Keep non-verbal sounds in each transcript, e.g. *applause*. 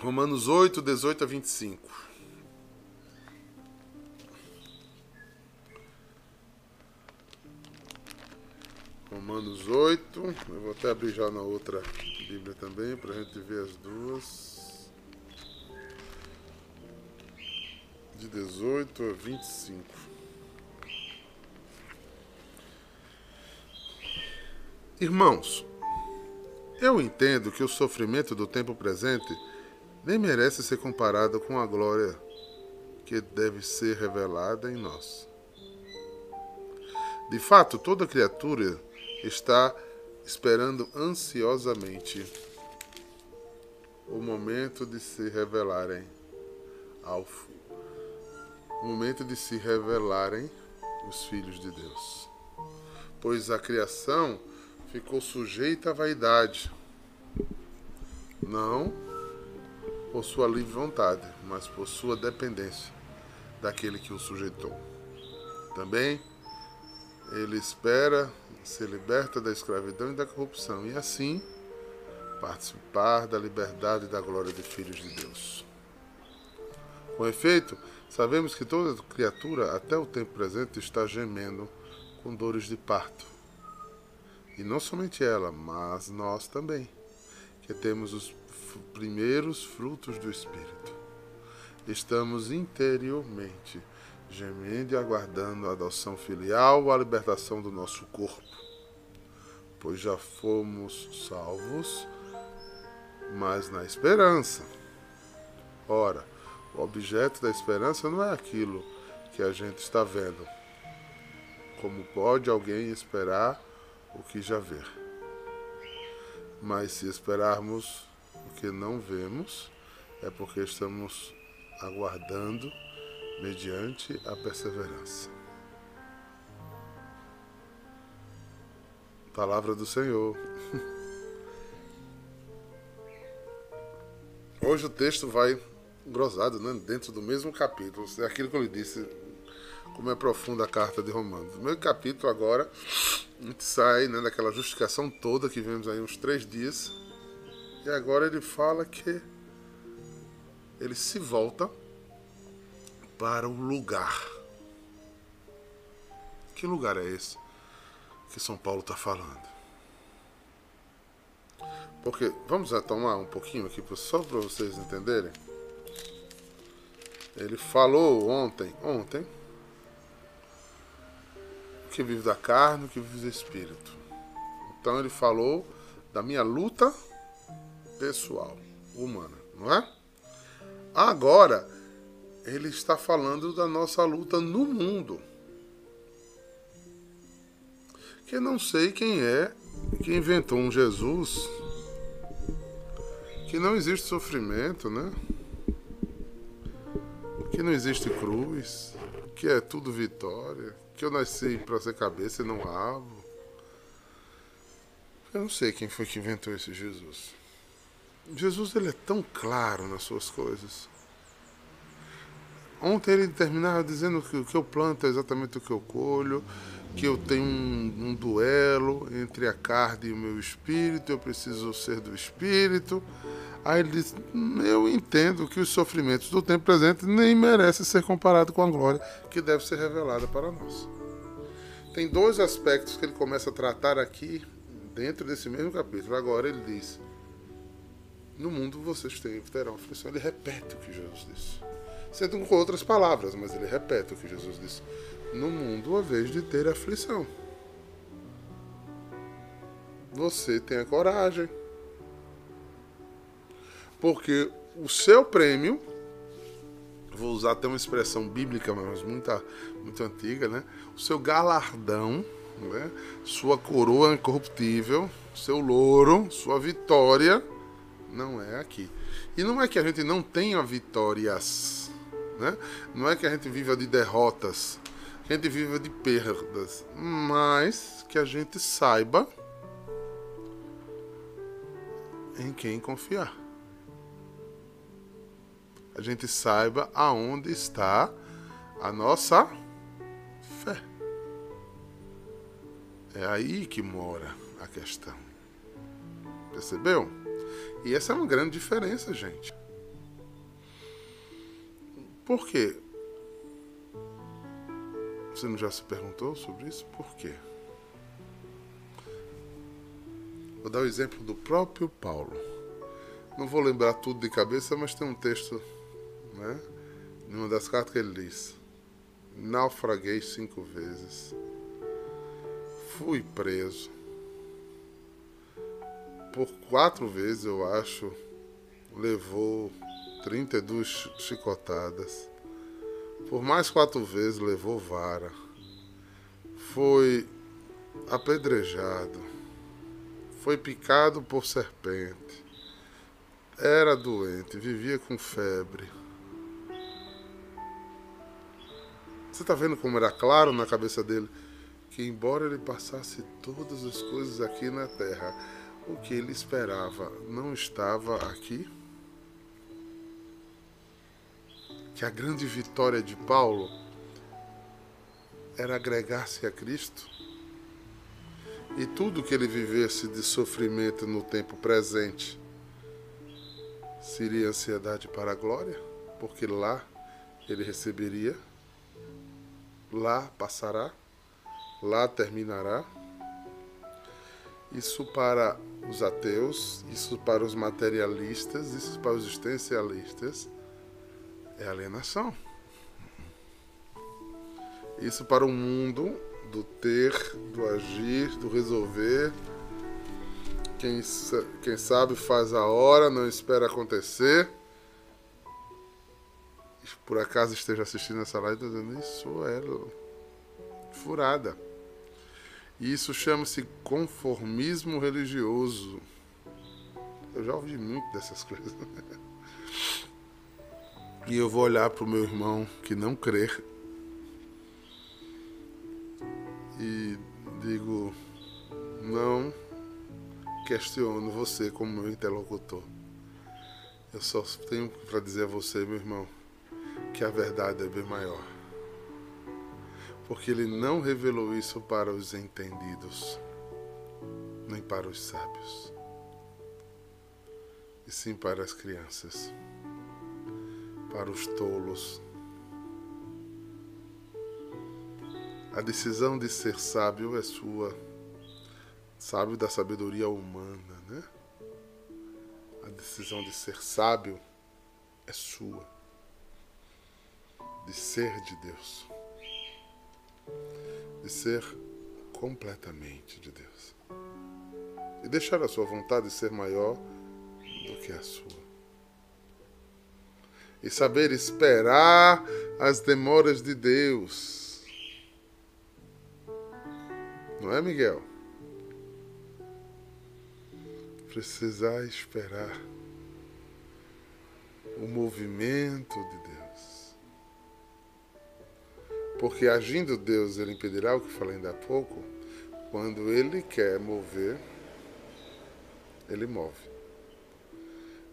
Romanos 8, 18 a 25. Romanos 8, eu vou até abrir já na outra Bíblia também, para a gente ver as duas. De 18 a 25. Irmãos, eu entendo que o sofrimento do tempo presente nem merece ser comparado com a glória que deve ser revelada em nós. De fato, toda criatura está esperando ansiosamente o momento de se revelarem ao o momento de se revelarem os filhos de Deus. Pois a criação ficou sujeita à vaidade, não por sua livre vontade, mas por sua dependência daquele que o sujeitou. Também ele espera ser liberta da escravidão e da corrupção e assim participar da liberdade e da glória de filhos de Deus. Com efeito, sabemos que toda criatura, até o tempo presente, está gemendo com dores de parto. E não somente ela, mas nós também, que temos os primeiros frutos do Espírito. Estamos interiormente gemendo e aguardando a adoção filial, a libertação do nosso corpo. Pois já fomos salvos, mas na esperança. Ora, o objeto da esperança não é aquilo que a gente está vendo. Como pode alguém esperar o que já vê? Mas se esperarmos o que não vemos, é porque estamos aguardando mediante a perseverança. Palavra do Senhor. *laughs* Hoje o texto vai grosado, né? dentro do mesmo capítulo. É aquilo que eu lhe disse, como é profunda a carta de Romanos. No meio capítulo agora, a gente sai né, daquela justificação toda que vemos aí uns três dias. E agora ele fala que ele se volta para o lugar. Que lugar é esse que São Paulo está falando? Porque, vamos retomar um pouquinho aqui, só para vocês entenderem. Ele falou ontem, ontem, que vive da carne, que vive do espírito. Então ele falou da minha luta pessoal, humana, não é? Agora, ele está falando da nossa luta no mundo. Que não sei quem é que inventou um Jesus que não existe sofrimento, né? Que não existe cruz, que é tudo vitória, que eu nasci para ser cabeça e não rabo. Eu não sei quem foi que inventou esse Jesus. Jesus ele é tão claro nas suas coisas. Ontem ele terminava dizendo que o que eu planto é exatamente o que eu colho, que eu tenho um, um, duelo entre a carne e o meu espírito, eu preciso ser do espírito. Aí ele diz: Eu entendo que os sofrimentos do tempo presente nem merecem ser comparados com a glória que deve ser revelada para nós. Tem dois aspectos que ele começa a tratar aqui dentro desse mesmo capítulo. Agora ele diz: No mundo vocês terão aflição. Ele repete o que Jesus disse sendo com outras palavras, mas ele repete o que Jesus disse: No mundo, a vez de ter aflição. Você tenha coragem. Porque o seu prêmio, vou usar até uma expressão bíblica, mas muito, muito antiga, né? O seu galardão, né? sua coroa incorruptível, seu louro, sua vitória, não é aqui. E não é que a gente não tenha vitórias né? Não é que a gente viva de derrotas, que a gente viva de perdas, mas que a gente saiba em quem confiar. A gente saiba aonde está a nossa fé. É aí que mora a questão. Percebeu? E essa é uma grande diferença, gente. Por quê? Você não já se perguntou sobre isso? Por quê? Vou dar o exemplo do próprio Paulo. Não vou lembrar tudo de cabeça, mas tem um texto, né? Numa das cartas que ele diz: Naufraguei cinco vezes, fui preso. Por quatro vezes, eu acho, levou 32 chicotadas. Por mais quatro vezes levou vara. Foi apedrejado. Foi picado por serpente. Era doente, vivia com febre. Você está vendo como era claro na cabeça dele que, embora ele passasse todas as coisas aqui na terra, o que ele esperava não estava aqui? que a grande vitória de Paulo era agregar-se a Cristo. E tudo que ele vivesse de sofrimento no tempo presente seria ansiedade para a glória, porque lá ele receberia, lá passará, lá terminará. Isso para os ateus, isso para os materialistas, isso para os existencialistas é alienação. Isso para o mundo do ter, do agir, do resolver. Quem, quem sabe faz a hora, não espera acontecer. Por acaso esteja assistindo essa live, dizendo isso é furada. E isso chama-se conformismo religioso. Eu já ouvi muito dessas *laughs* coisas. E eu vou olhar para o meu irmão que não crê e digo: não questiono você como meu interlocutor. Eu só tenho para dizer a você, meu irmão, que a verdade é bem maior. Porque ele não revelou isso para os entendidos, nem para os sábios, e sim para as crianças para os tolos. A decisão de ser sábio é sua, sábio da sabedoria humana, né? A decisão de ser sábio é sua, de ser de Deus, de ser completamente de Deus e deixar a sua vontade ser maior do que a sua e saber esperar as demoras de Deus. Não é, Miguel? Precisar esperar o movimento de Deus. Porque agindo Deus, ele impedirá o que falei ainda há pouco. Quando ele quer mover, ele move.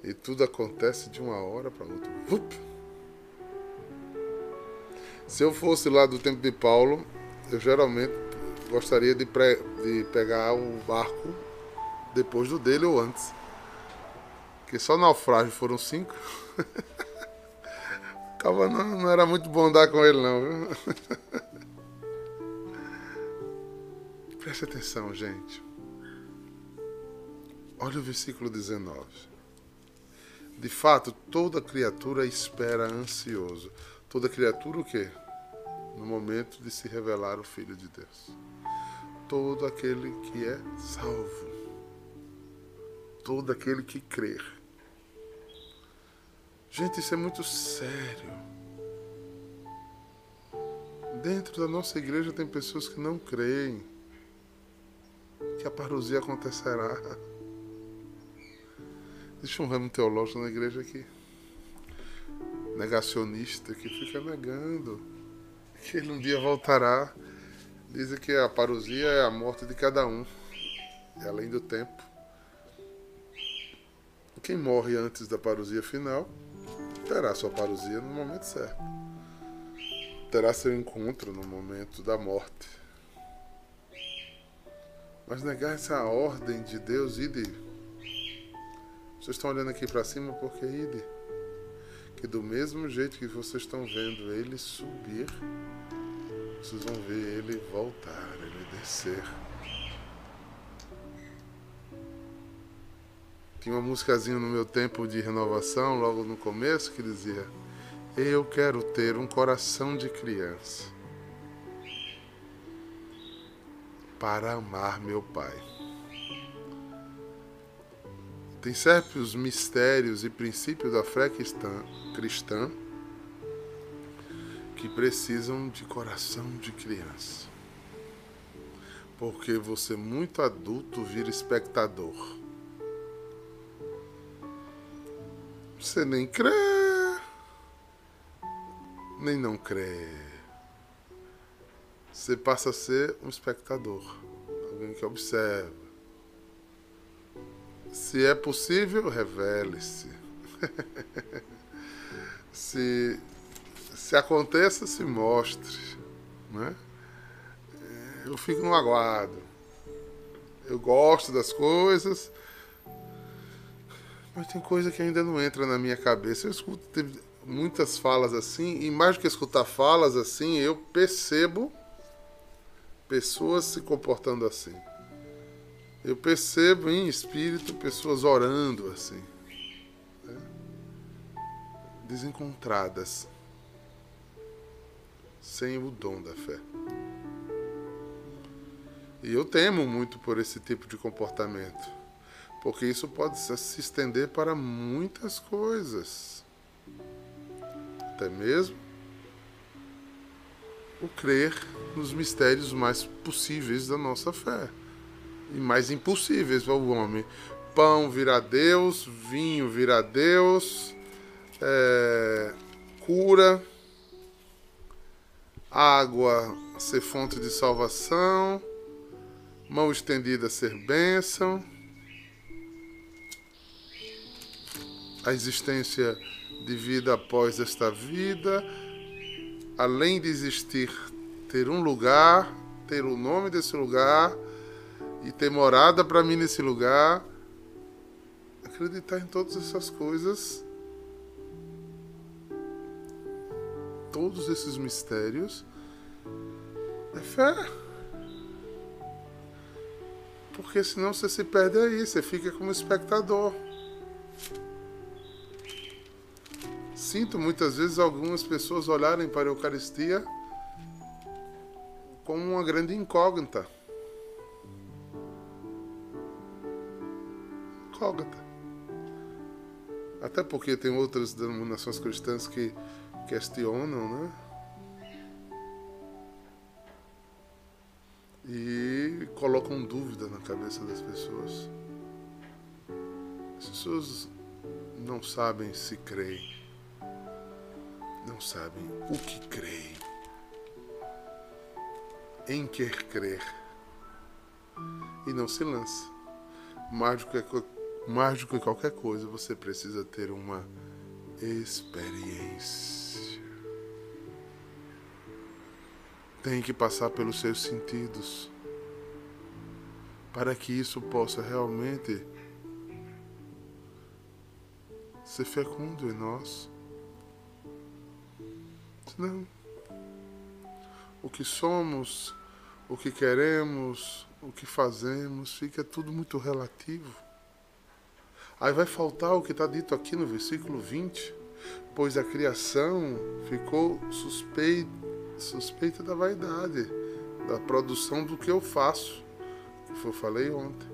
E tudo acontece de uma hora para outra. Se eu fosse lá do tempo de Paulo, eu geralmente gostaria de, de pegar o barco depois do dele ou antes. Porque só naufrágio foram cinco. *laughs* Acaba não, não era muito bom andar com ele não? *laughs* Preste atenção, gente. Olha o versículo 19. De fato, toda criatura espera ansioso. Toda criatura o quê? No momento de se revelar o Filho de Deus. Todo aquele que é salvo. Todo aquele que crer. Gente, isso é muito sério. Dentro da nossa igreja tem pessoas que não creem que a parousia acontecerá. Existe um ramo teológico na igreja que negacionista que fica negando que ele um dia voltará. Dizem que a parousia é a morte de cada um, é além do tempo. Quem morre antes da parousia final terá sua parousia no momento certo. Terá seu encontro no momento da morte. Mas negar essa ordem de Deus e de vocês estão olhando aqui para cima porque ide. que do mesmo jeito que vocês estão vendo ele subir, vocês vão ver ele voltar, ele descer. Tinha uma musicazinha no meu tempo de renovação, logo no começo, que dizia: Eu quero ter um coração de criança para amar meu Pai. Tem certos mistérios e princípios da fé cristã, cristã que precisam de coração de criança. Porque você, muito adulto, vira espectador. Você nem crê, nem não crê. Você passa a ser um espectador, alguém que observa se é possível, revele-se. *laughs* se, se aconteça, se mostre. Né? Eu fico no aguardo. Eu gosto das coisas, mas tem coisa que ainda não entra na minha cabeça. Eu escuto muitas falas assim, e mais do que escutar falas assim, eu percebo pessoas se comportando assim eu percebo em espírito pessoas orando assim, né? desencontradas, sem o dom da fé. E eu temo muito por esse tipo de comportamento, porque isso pode se estender para muitas coisas, até mesmo o crer nos mistérios mais possíveis da nossa fé. E mais impossíveis. Ao homem. Pão virá Deus, vinho virá Deus, é, cura, água ser fonte de salvação, mão estendida ser bênção, a existência de vida após esta vida, além de existir, ter um lugar, ter o nome desse lugar e ter morada para mim nesse lugar. Acreditar em todas essas coisas, todos esses mistérios, é fé. Porque senão você se perde aí, você fica como espectador. Sinto muitas vezes algumas pessoas olharem para a Eucaristia como uma grande incógnita. incógnita. Até porque tem outras denominações cristãs que questionam, né? E colocam dúvida na cabeça das pessoas. As pessoas não sabem se creem, não sabem o que creem, em quer crer, e não se lança. Mais do que mais do que qualquer coisa, você precisa ter uma experiência. Tem que passar pelos seus sentidos para que isso possa realmente ser fecundo em nós. Senão, o que somos, o que queremos, o que fazemos, fica tudo muito relativo. Aí vai faltar o que está dito aqui no versículo 20, pois a criação ficou suspeita, suspeita da vaidade, da produção do que eu faço, que eu falei ontem.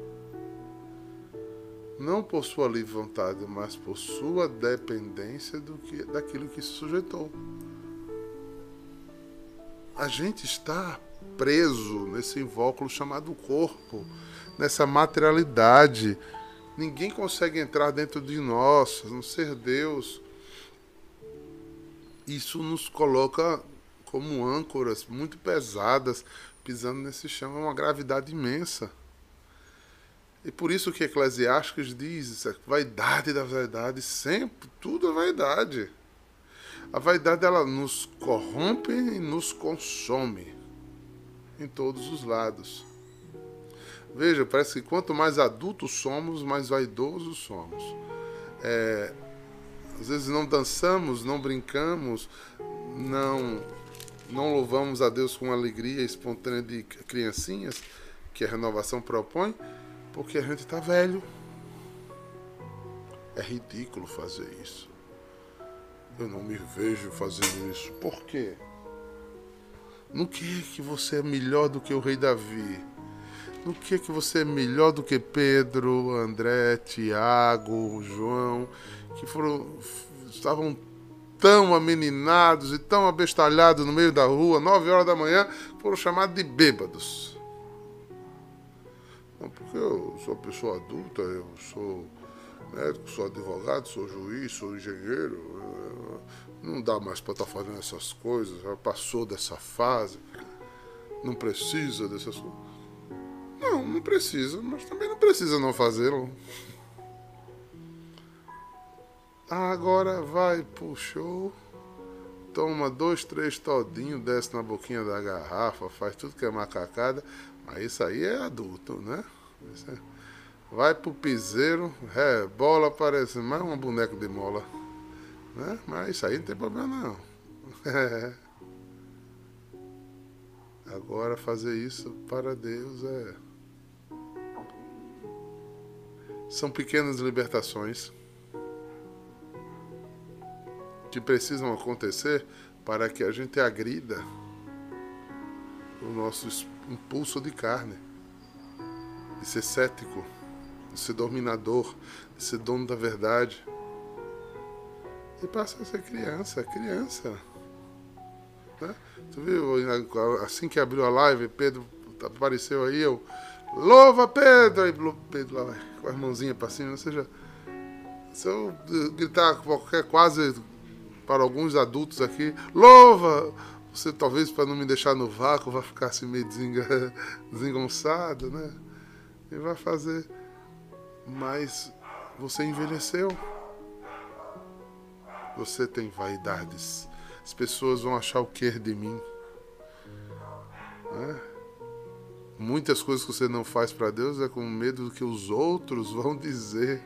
Não por sua livre vontade, mas por sua dependência do que, daquilo que se sujeitou. A gente está preso nesse invólucro chamado corpo, nessa materialidade Ninguém consegue entrar dentro de nós, não ser Deus. Isso nos coloca como âncoras muito pesadas, pisando nesse chão. É uma gravidade imensa. E por isso que Eclesiastes diz, vaidade da vaidade, sempre, tudo é vaidade. A vaidade ela nos corrompe e nos consome em todos os lados. Veja, parece que quanto mais adultos somos, mais vaidosos somos. É, Às vezes não dançamos, não brincamos, não não louvamos a Deus com alegria espontânea de criancinhas, que a renovação propõe, porque a gente está velho. É ridículo fazer isso. Eu não me vejo fazendo isso. Por quê? No que que você é melhor do que o rei Davi? No que que você é melhor do que Pedro, André, Tiago, João, que foram estavam tão ameninados e tão abestalhados no meio da rua, nove horas da manhã, foram chamados de bêbados. Não, porque eu sou pessoa adulta, eu sou médico, sou advogado, sou juiz, sou engenheiro. Não dá mais para estar tá fazendo essas coisas, já passou dessa fase. Não precisa dessas coisas. Não, não precisa, mas também não precisa não fazê-lo. Agora vai, puxou. Toma dois, três todinhos, desce na boquinha da garrafa, faz tudo que é macacada. Mas isso aí é adulto, né? É... Vai pro piseiro, rebola, parece mais uma boneca de mola. Né? Mas isso aí não tem problema não. Agora fazer isso para Deus é. São pequenas libertações que precisam acontecer para que a gente agrida o nosso impulso de carne, de ser cético, de ser dominador, de ser dono da verdade. E passa a ser criança, criança. Né? Tu viu, assim que abriu a live, Pedro apareceu aí, eu. Louva Pedro! Aí Pedro lá com as mãozinhas para cima, ou seja, se eu gritar qualquer quase para alguns adultos aqui, louva! Você talvez para não me deixar no vácuo vai ficar assim meio *laughs* desengonçado, né? E vai fazer. Mas você envelheceu. Você tem vaidades. As pessoas vão achar o que de mim. Né? Muitas coisas que você não faz para Deus é com medo do que os outros vão *laughs* dizer.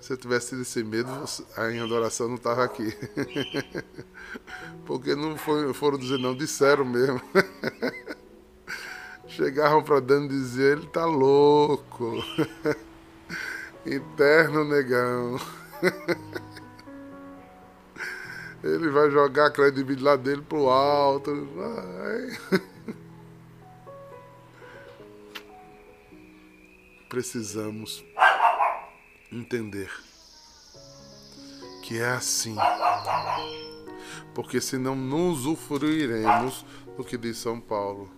Se eu tivesse tido esse medo, a adoração não estava aqui. *laughs* Porque não foi, foram dizer não, disseram mesmo. *laughs* Chegaram para Dani dizer, ele tá louco. Interno negão. Ele vai jogar a credibilidade dele pro alto. Vai. Precisamos entender que é assim. Porque senão não usufruiremos do que diz São Paulo,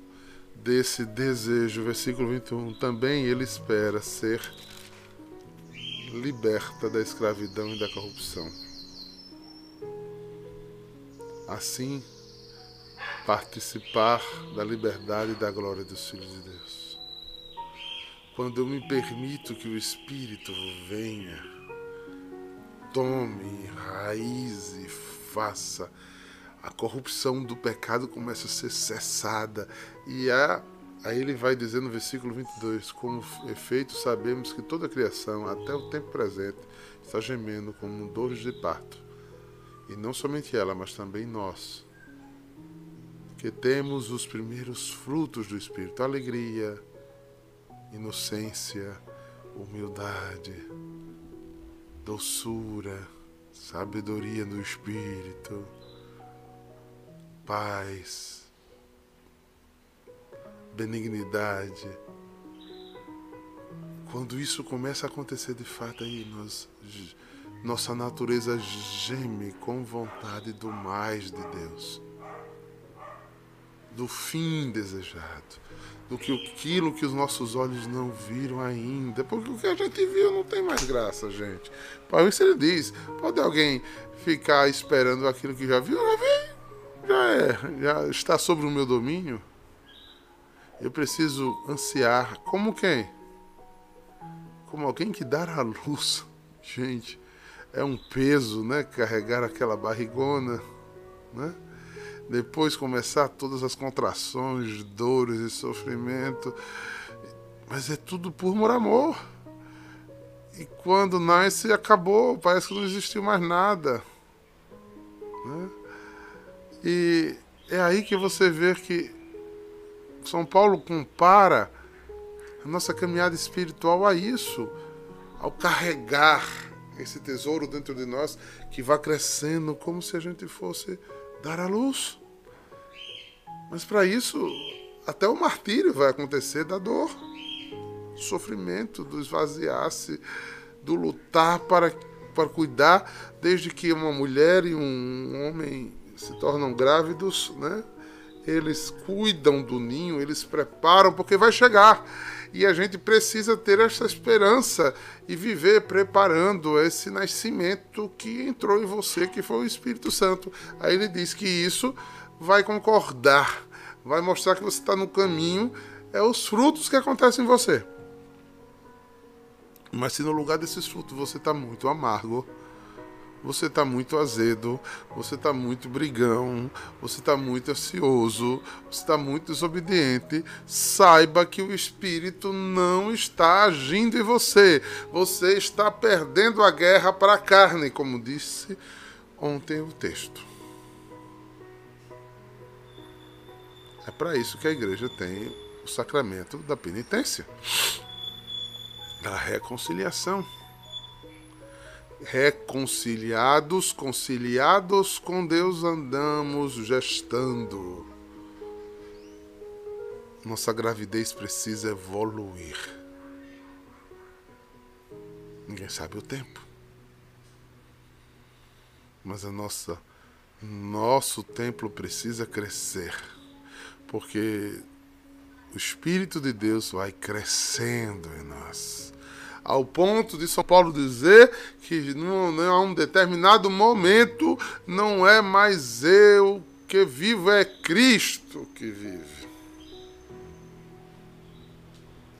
desse desejo, versículo 21. Também ele espera ser liberta da escravidão e da corrupção. Assim, participar da liberdade e da glória dos filhos de Deus quando eu me permito que o Espírito venha, tome raiz e faça, a corrupção do pecado começa a ser cessada. E a, aí ele vai dizer no versículo 22: Como efeito, sabemos que toda a criação, até o tempo presente, está gemendo como dores de parto. E não somente ela, mas também nós, que temos os primeiros frutos do Espírito, alegria, inocência, humildade, doçura, sabedoria do Espírito, paz, benignidade. Quando isso começa a acontecer de fato aí, nós, nossa natureza geme com vontade do mais de Deus, do fim desejado do que aquilo que os nossos olhos não viram ainda. Porque o que a gente viu não tem mais graça, gente. Por isso ele diz: pode alguém ficar esperando aquilo que já viu? Já vi, já é, já está sobre o meu domínio. Eu preciso ansiar. Como quem? Como alguém que dá a luz. *laughs* Gente, é um peso, né? Carregar aquela barrigona, né? depois começar todas as contrações, dores e sofrimento. Mas é tudo por amor. e quando nasce, acabou, parece que não existiu mais nada. Né? E é aí que você vê que São Paulo compara a nossa caminhada espiritual a isso, ao carregar esse tesouro dentro de nós que vai crescendo como se a gente fosse dar à luz. Mas para isso, até o martírio vai acontecer da dor, do sofrimento, do esvaziar-se, do lutar para, para cuidar, desde que uma mulher e um homem se tornam grávidos, né? Eles cuidam do ninho, eles preparam, porque vai chegar. E a gente precisa ter essa esperança e viver preparando esse nascimento que entrou em você, que foi o Espírito Santo. Aí ele diz que isso vai concordar, vai mostrar que você está no caminho, é os frutos que acontecem em você. Mas se no lugar desses frutos você está muito amargo, você está muito azedo, você está muito brigão, você está muito ansioso, você está muito desobediente, saiba que o Espírito não está agindo em você. Você está perdendo a guerra para a carne, como disse ontem o texto. É para isso que a igreja tem o sacramento da penitência, da reconciliação reconciliados, conciliados com Deus andamos gestando. Nossa gravidez precisa evoluir. Ninguém sabe o tempo. Mas a nossa nosso templo precisa crescer. Porque o espírito de Deus vai crescendo em nós ao ponto de São Paulo dizer que a um determinado momento não é mais eu que vivo, é Cristo que vive.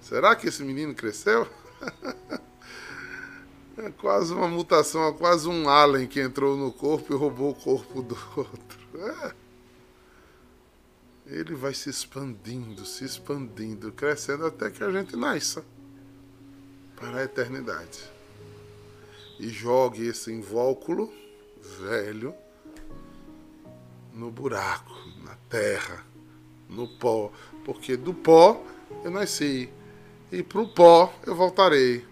Será que esse menino cresceu? *laughs* É quase uma mutação, é quase um alien que entrou no corpo e roubou o corpo do *laughs* outro. É. Ele vai se expandindo, se expandindo, crescendo até que a gente nasça para a eternidade. E jogue esse invólucro velho no buraco, na terra, no pó, porque do pó eu nasci e para o pó eu voltarei.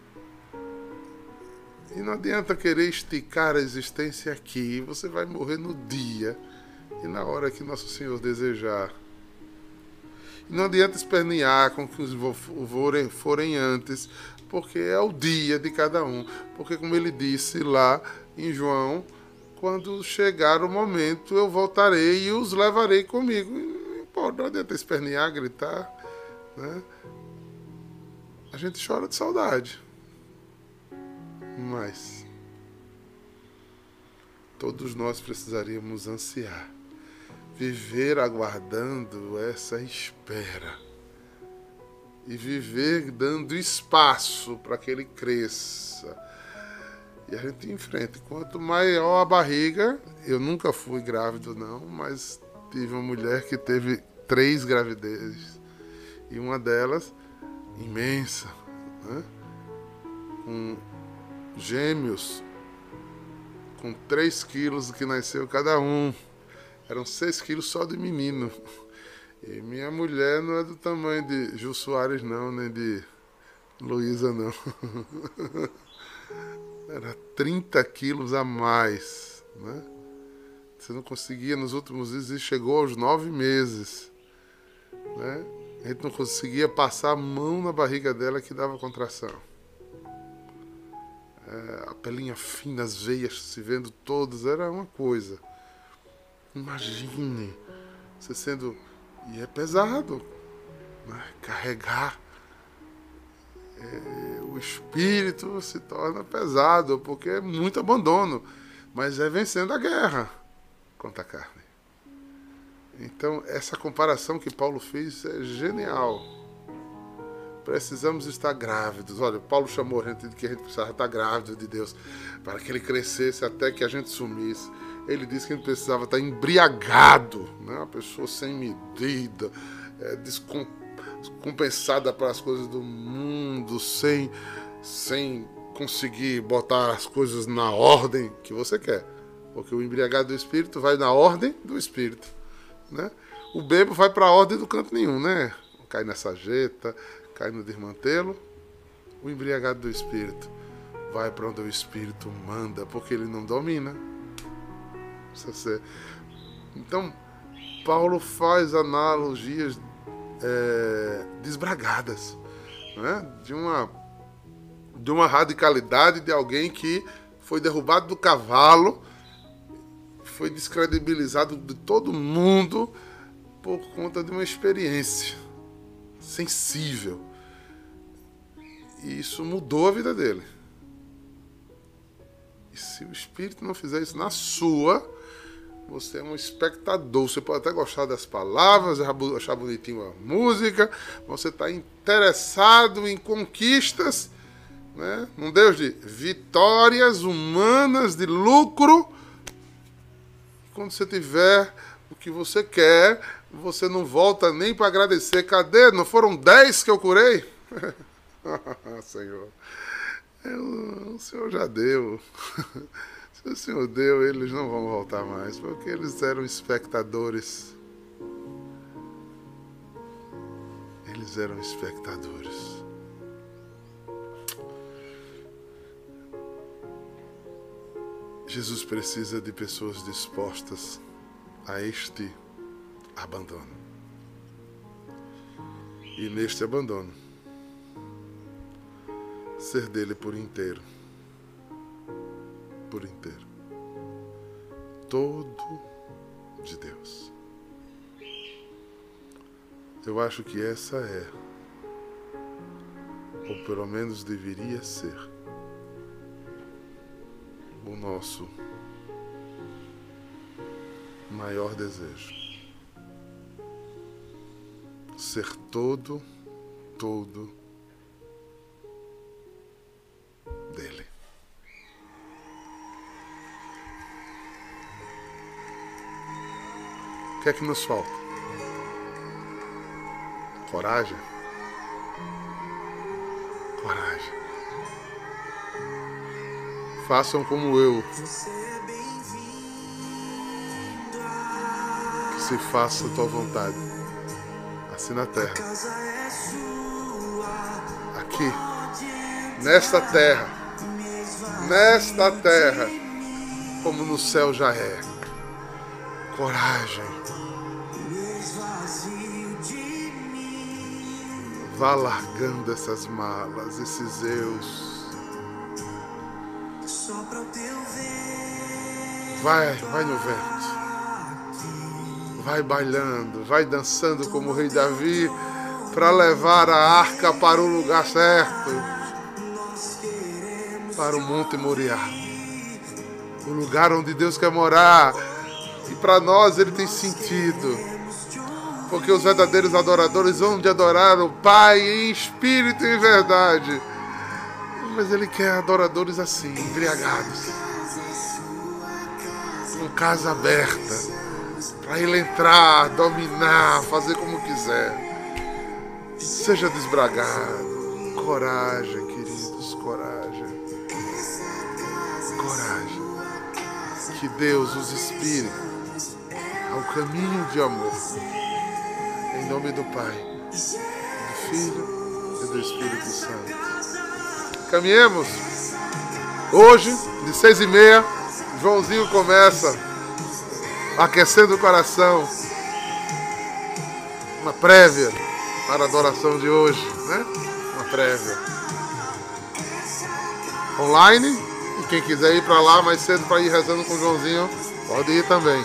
E não adianta querer esticar a existência aqui, você vai morrer no dia e na hora que Nosso Senhor desejar. E não adianta espernear com que os forem, forem antes, porque é o dia de cada um. Porque, como ele disse lá em João, quando chegar o momento eu voltarei e os levarei comigo. Pô, não adianta espernear, gritar. Né? A gente chora de saudade. Mas todos nós precisaríamos ansiar, viver aguardando essa espera e viver dando espaço para que ele cresça. E a gente enfrenta. Quanto maior a barriga, eu nunca fui grávido não, mas tive uma mulher que teve três gravidezes e uma delas imensa, né? com gêmeos com 3 quilos que nasceu cada um. Eram 6 quilos só de menino. E minha mulher não é do tamanho de Gil Soares, não, nem de Luísa, não. *laughs* Era 30 quilos a mais, né? Você não conseguia nos últimos dias e chegou aos nove meses, né? A gente não conseguia passar a mão na barriga dela que dava contração. É, a pelinha fina, as veias se vendo todas, era uma coisa. Imagine você sendo e é pesado né? carregar. É, o espírito se torna pesado, porque é muito abandono. Mas é vencendo a guerra contra a carne. Então, essa comparação que Paulo fez é genial. Precisamos estar grávidos. Olha, Paulo chamou a gente de que a gente precisava estar grávido de Deus para que ele crescesse até que a gente sumisse ele disse que gente precisava estar embriagado, né? uma pessoa sem medida, é, descompensada para as coisas do mundo, sem, sem conseguir botar as coisas na ordem que você quer. Porque o embriagado do espírito vai na ordem do espírito, né? O bebo vai para a ordem do canto nenhum, né? Cai nessa jeta, cai no desmantelo. O embriagado do espírito vai para onde o espírito manda, porque ele não domina. Então, Paulo faz analogias é, desbragadas, né? de, uma, de uma radicalidade de alguém que foi derrubado do cavalo, foi descredibilizado de todo mundo por conta de uma experiência sensível. E isso mudou a vida dele. E se o Espírito não fizer isso na sua, você é um espectador. Você pode até gostar das palavras, achar bonitinho a música, você está interessado em conquistas, né? um Deus de vitórias humanas, de lucro. Quando você tiver o que você quer, você não volta nem para agradecer. Cadê? Não foram dez que eu curei? *laughs* Senhor, eu, o Senhor já deu. *laughs* O Senhor deu, eles não vão voltar mais, porque eles eram espectadores. Eles eram espectadores. Jesus precisa de pessoas dispostas a este abandono. E neste abandono, ser dele por inteiro por inteiro. Todo de Deus. Eu acho que essa é, ou pelo menos deveria ser, o nosso maior desejo. Ser todo, todo que é que nos falta? Coragem. Coragem. Façam como eu. Que se faça a tua vontade. Assim na terra. Aqui. Nesta terra. Nesta terra. Como no céu já é. Coragem Vá largando essas malas, esses eus. Vai, vai no vento. Vai bailando, vai dançando como o rei Davi para levar a arca para o lugar certo. Para o Monte Moriá. O lugar onde Deus quer morar. E para nós ele tem sentido porque os verdadeiros adoradores vão de adorar o Pai em espírito e em verdade. Mas Ele quer adoradores assim, embriagados, com casa aberta, para Ele entrar, dominar, fazer como quiser. Seja desbragado, coragem, queridos, coragem, coragem. Que Deus os inspire ao caminho de amor. Em nome do Pai, do Filho e do Espírito Santo. Caminhemos. Hoje, de seis e meia, Joãozinho começa aquecendo o coração. Uma prévia para a adoração de hoje, né? Uma prévia. Online. E quem quiser ir para lá mais cedo para ir rezando com o Joãozinho, pode ir também.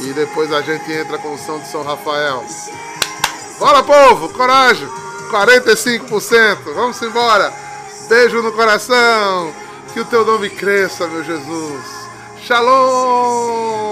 E depois a gente entra com o som de São Rafael. Bora, povo! Coragem! 45%! Vamos embora! Beijo no coração! Que o teu nome cresça, meu Jesus! Shalom!